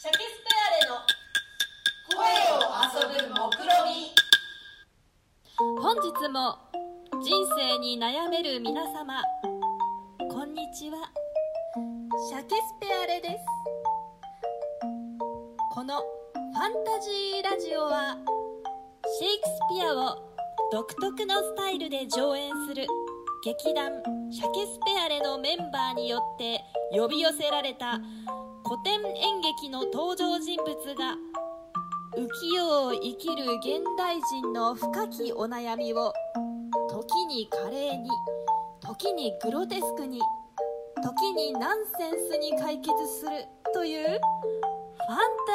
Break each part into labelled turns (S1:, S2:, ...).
S1: シャケスペアレの声を遊ぶ目論み
S2: 本日も人生に悩める皆様こんにちは。シャケスペアレです。このファンタジーラジオはシェイクスピアを独特のスタイルで上演する劇団シャケスペアレのメンバーによって呼び寄せられた古典演劇の登場人物が浮世を生きる現代人の深きお悩みを時に華麗に時にグロテスクに時にナンセンスに解決するというファン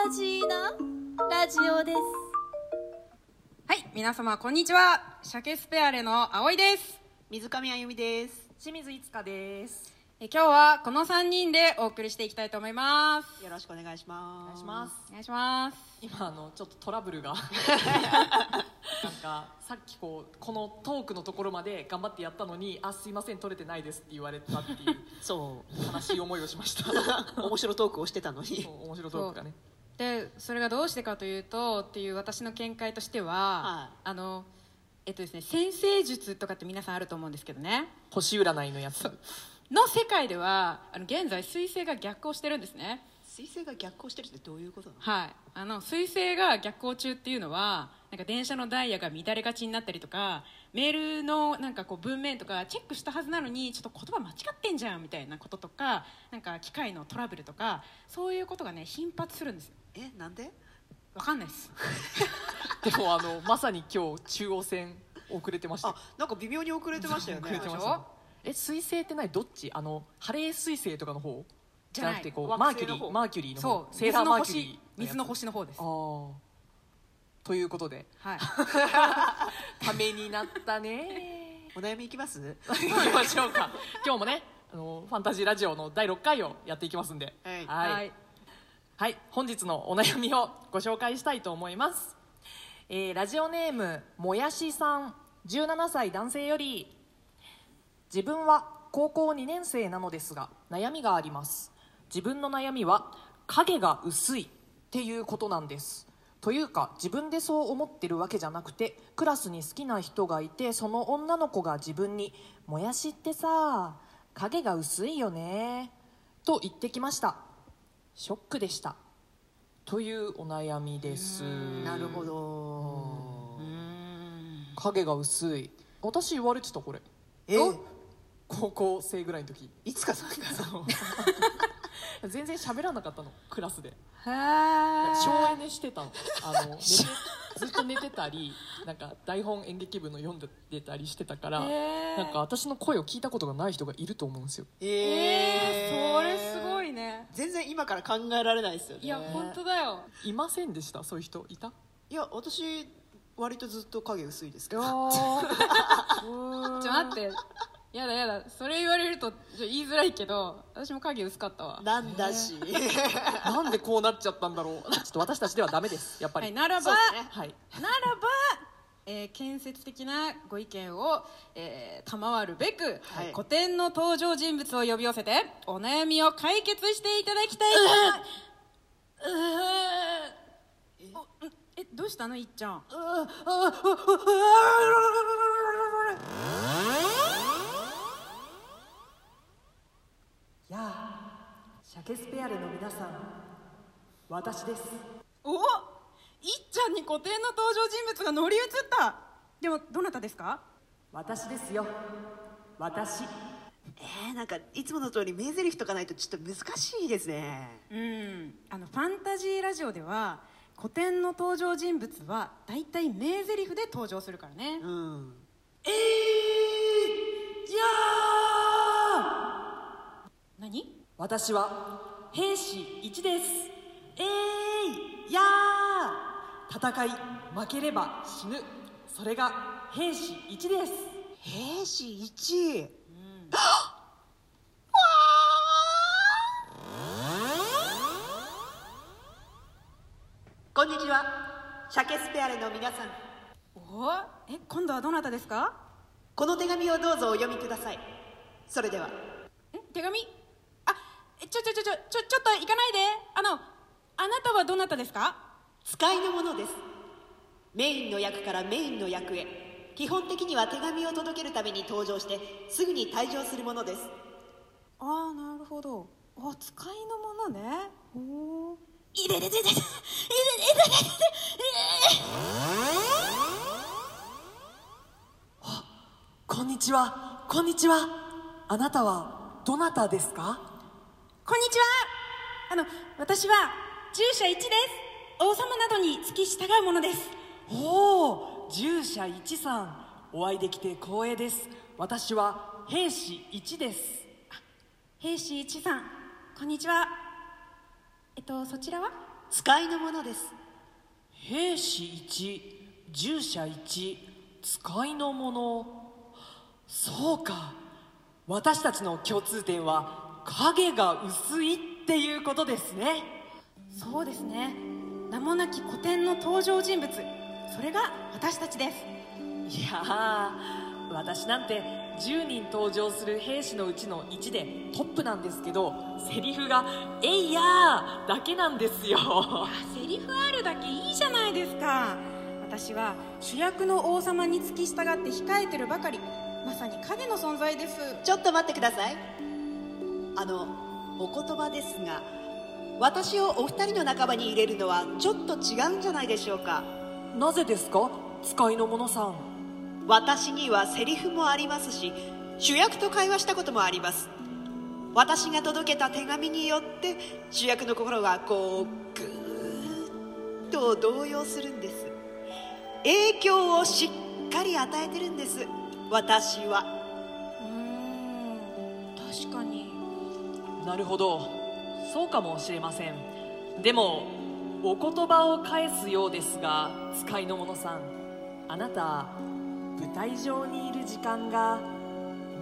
S2: タジーなラジオです
S3: はい、皆様こんにちは。シャケスペアレの葵です。
S4: 水上あゆみです。
S5: 清水いつかです。
S3: え今日はこの3人でお送りしていきたいと思います。
S4: よろしくお願いします。
S5: お願いします。
S3: お願いします。
S5: 今あのちょっとトラブルが なんかさっきこうこのトークのところまで頑張ってやったのにあすいません取れてないですって言われたっていう
S4: そ
S5: 悲しい思いをしました
S4: う、面白トークをしてたのに
S5: 面白いトークがね
S3: で、それがどうしてかというとっていう私の見解としては、
S4: はい
S3: あのえっとですね、先生術とかって皆さんあると思うんですけどね。
S5: 星占いのやつ
S3: の世界ではあの現在彗星が逆行してるんですね。
S4: 水星が逆行してるってどういうことなの？
S3: はい、あの彗星が逆行中っていうのはなんか電車のダイヤが乱れがちになったりとかメールのなんかこう文面とかチェックしたはずなのにちょっと言葉間違ってんじゃんみたいなこととかなんか機械のトラブルとかそういうことがね頻発するんです。よ
S4: え、なんで？
S3: わかんないです。
S5: でもあのまさに今日中央線遅れてました
S4: あ、なんか微妙に遅れてましたよね。
S5: 遅れてました。ねえ水星って何？どっち？あのハレー水星とかの方？
S3: じゃない
S5: なくてこう
S4: 惑
S5: マーキュリーマーキュリーの方。
S3: そう。
S5: セーラーマーキュリー
S3: 水の星。水の星の方です。
S5: ああということで。
S3: はい。
S5: ためになったね。
S4: お悩みいきます？
S5: 行きましょうか。今日もねあのファンタジーラジオの第6回をやっていきますんで。
S4: はい。
S5: はい。はい。本日のお悩みをご紹介したいと思います、えーラジオネームもやしさん。17歳男性より自分は高校2年生なのですが悩みがあります。自分の悩みは影が薄いっていうことなんです。というか自分でそう思ってるわけじゃなくてクラスに好きな人がいてその女の子が自分に「もやしってさ影が薄いよね」と言ってきました。ショックでした。というお悩みです。
S4: なるほど。
S5: 影が薄い。私言われてたこれ。
S4: え、
S5: 高校生ぐらいの時。
S4: いつかさんが
S5: 全然喋らなかったの。クラスで。省エネしてたの。あの寝てずっと寝てたりなんか台本演劇部の読んでたりしてたからなんか私の声を聞いたことがない人がいると思うんですよ。
S4: え
S3: えー、それすごいね。
S4: 全然今から考えられないですよね。
S3: いや本当だよ。
S5: いませんでした？そういう人？いた？
S4: いや、私、割とずっと影薄いですけど。
S3: ちょ待ってやだやだそれ言われるとちょ言いづらいけど私も影薄かったわ。
S4: なんだし。
S5: なんでこうなっちゃったんだろう。ちょっと私たちではダメですやっぱり。
S3: はいならば、
S4: ね。
S5: はい。
S3: ならば、えー建設的なご意見を、えー賜るべく、
S4: はい。
S3: 古典の登場人物を呼び寄せてお悩みを解決していただきたい。とうーおえどうしたのいっちゃん
S5: やあシャケスペアレの皆さん私です。
S3: おいっちゃんに古典の登場人物が乗り移った。でもどなたですか？
S5: 私ですよ。私。
S4: えー、なんか、いつもの通り名台詞とかないとちょっと難しいですね。
S3: うん。あのファンタジーラジオでは古典の登場人物は大体名台詞で登場するからね、
S4: うん。
S3: 何
S5: 私は兵士1ですえいやー戦い負ければ死ぬそれが兵士1です
S4: 兵士1。こんにちは。シャケスペアレの皆さん。
S3: おえ今度はどなたですか？
S4: この手紙をどうぞお読みください。それでは。
S3: ん手紙あえちょちょちょちょちょちょっと行かないで。あのあな
S6: はどなたですか？
S4: 使いのものです。メインの役からメインの役へ。基本的には手紙を届けるために登場してすぐに退場するものです。
S3: ああなるほど。あ使いのものね。お
S2: いれれれれれれれれれれ
S5: こんにちは。こんにちは。あなたはどなたですか？
S3: こんにちは。あの私は従者1です。王様などに付き従うものです。
S5: おお従者一さん。お会いできて光栄です。私は兵士一です。
S3: 兵士1さん。こんにちは。えっとそちらは？
S4: 使いのものです。
S5: 兵士一従者一使いの者そうか。私たちの共通点は影が薄いっていうことですね。
S3: そうですね。名もなき古典の登場人物。それが私たちです。
S5: いやー私なんて10人登場する兵士のうちの1でトップなんですけどセリフが「えいやー」だけなんですよ。
S3: セリフあるだけいいじゃないですか。私は主役の王様に付き従って控えてるばかり。まさに影の存在です。
S4: ちょっと待ってくださいあのお言葉ですが私をお二人の仲間に入れるのはちょっと違うんじゃないでしょうか。
S5: なぜですか？使いの者さん。
S4: 私にはセリフもありますし主役と会話したこともあります。私が届けた手紙によって主役の心がこうぐーっと動揺するんです。影響をしっかり与えてるんです。私は
S5: なるほど。そうかもしれません。でもお言葉を返すようですが使いの者さんあなた舞台上にいる時間が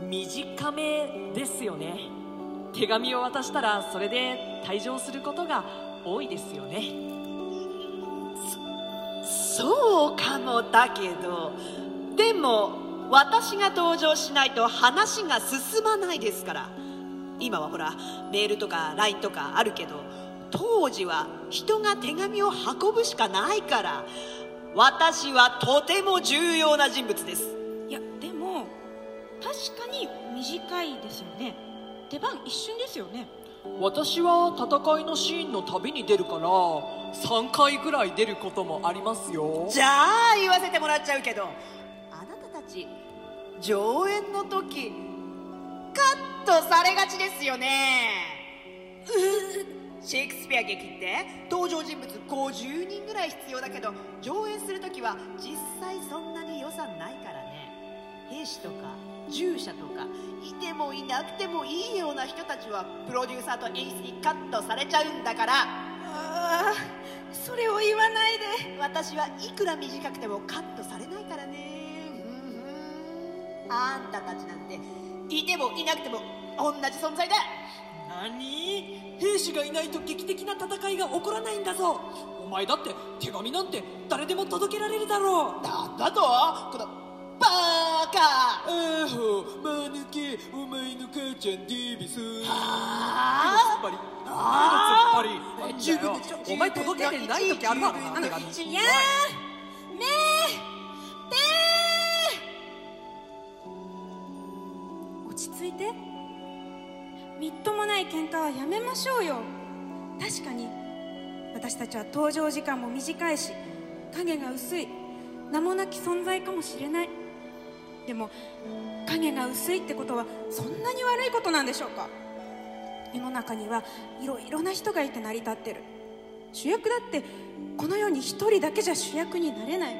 S5: 短めですよね。手紙を渡したらそれで退場することが多いですよね。
S4: そうかもだけどでも私が登場しないと話が進まないですから。今はほらメールとか LINE とかあるけど当時は人が手紙を運ぶしかないから私はとても重要な人物です。
S3: いやでも確かに短いですよね。出番一瞬ですよね。
S5: 私は戦いのシーンの旅に出るから3回ぐらい出ることもありますよ。
S4: じゃあ言わせてもらっちゃうけどあなたたち上演の時カットされがちですよね。シェイクスピア劇って登場人物50人ぐらい必要だけど上演する時は実際そんなに予算ないからね。兵士とか従者とかいてもいなくてもいいような人たちはプロデューサーと演出にカットされちゃうんだから。
S3: ああそれを言わないで。
S4: 私はいくら短くてもカットされないからね。ふんふん。あんたたちなんていてもいなくても同じ存在だ。
S5: 何？兵士がいないと劇的な戦いが起こらないんだぞ。お前だって手紙なんて誰でも届けられるだろう。
S4: なんだと？このバーカ
S5: あほまぬけお前の母ちゃんデビス。
S4: あ？
S5: つっぱり。
S4: あ？
S5: つっぱり。お前届けてない時あるだろな手紙
S3: いやーいて。みっともない喧嘩はやめましょうよ。確かに。私たちは登場時間も短いし影が薄い。名もなき存在かもしれない。でも影が薄いってことはそんなに悪いことなんでしょうか。世の中にはいろいろな人がいて成り立ってる。主役だってこの世に一人だけじゃ主役になれない。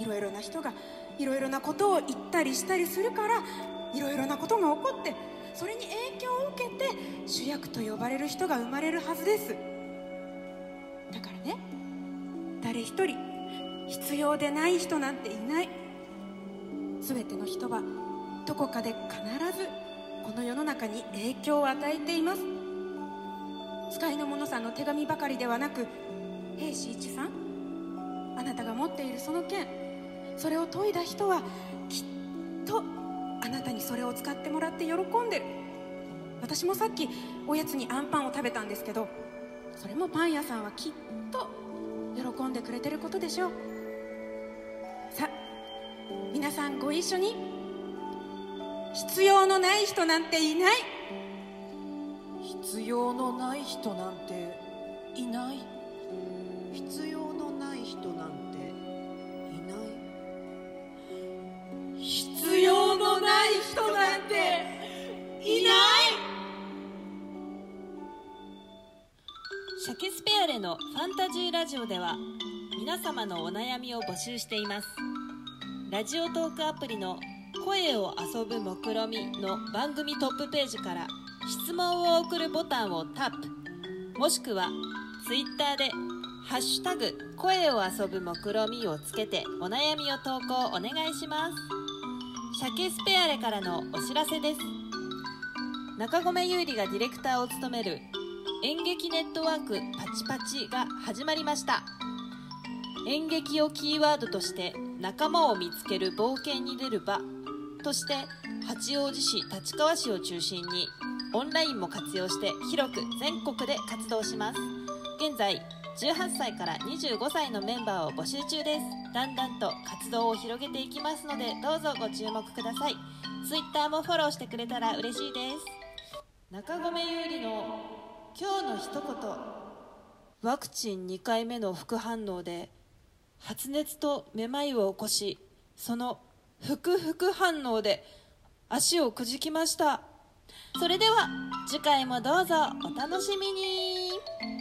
S3: いろいろな人がいろいろなことを言ったりしたりするからいろいろなことが起こってそれに影響を受けて主役と呼ばれる人が生まれるはずです。だからね誰一人必要でない人なんていない。全ての人はどこかで必ずこの世の中に影響を与えています。使いの者さんの手紙ばかりではなく兵士一さんあなたが持っているその剣それを研いだ人はきっとあなたにそれを使ってもらって喜んでる。私もさっきおやつにアンパンを食べたんですけどそれもパン屋さんはきっと喜んでくれてることでしょう。さあ皆さんご一緒に必要のない人なんていない。
S5: 必要のない人なんていない。
S2: ケスペアレのファンタジーラジオでは皆様のお悩みを募集しています。ラジオトークアプリの「声を遊ぶ目論み」の番組トップページから質問を送るボタンをタップ。もしくはツイッターで「ハッシュタグ声を遊ぶ目論み」をつけてお悩みを投稿お願いします。シャケスペアレからのお知らせです。中込優里がディレクターを務める演劇ネットワークパチパチが始まりました。演劇をキーワードとして仲間を見つける冒険に出る場として八王子市立川市を中心にオンラインも活用して広く全国で活動します。現在18歳から25歳のメンバーを募集中です。だんだんと活動を広げていきますのでどうぞご注目ください。Twitter もフォローしてくれたら嬉しいです。中込優里の今日の一言。ワクチン2回目の副反応で発熱とめまいを起こしその副副反応で足をくじきました。それでは次回もどうぞお楽しみに。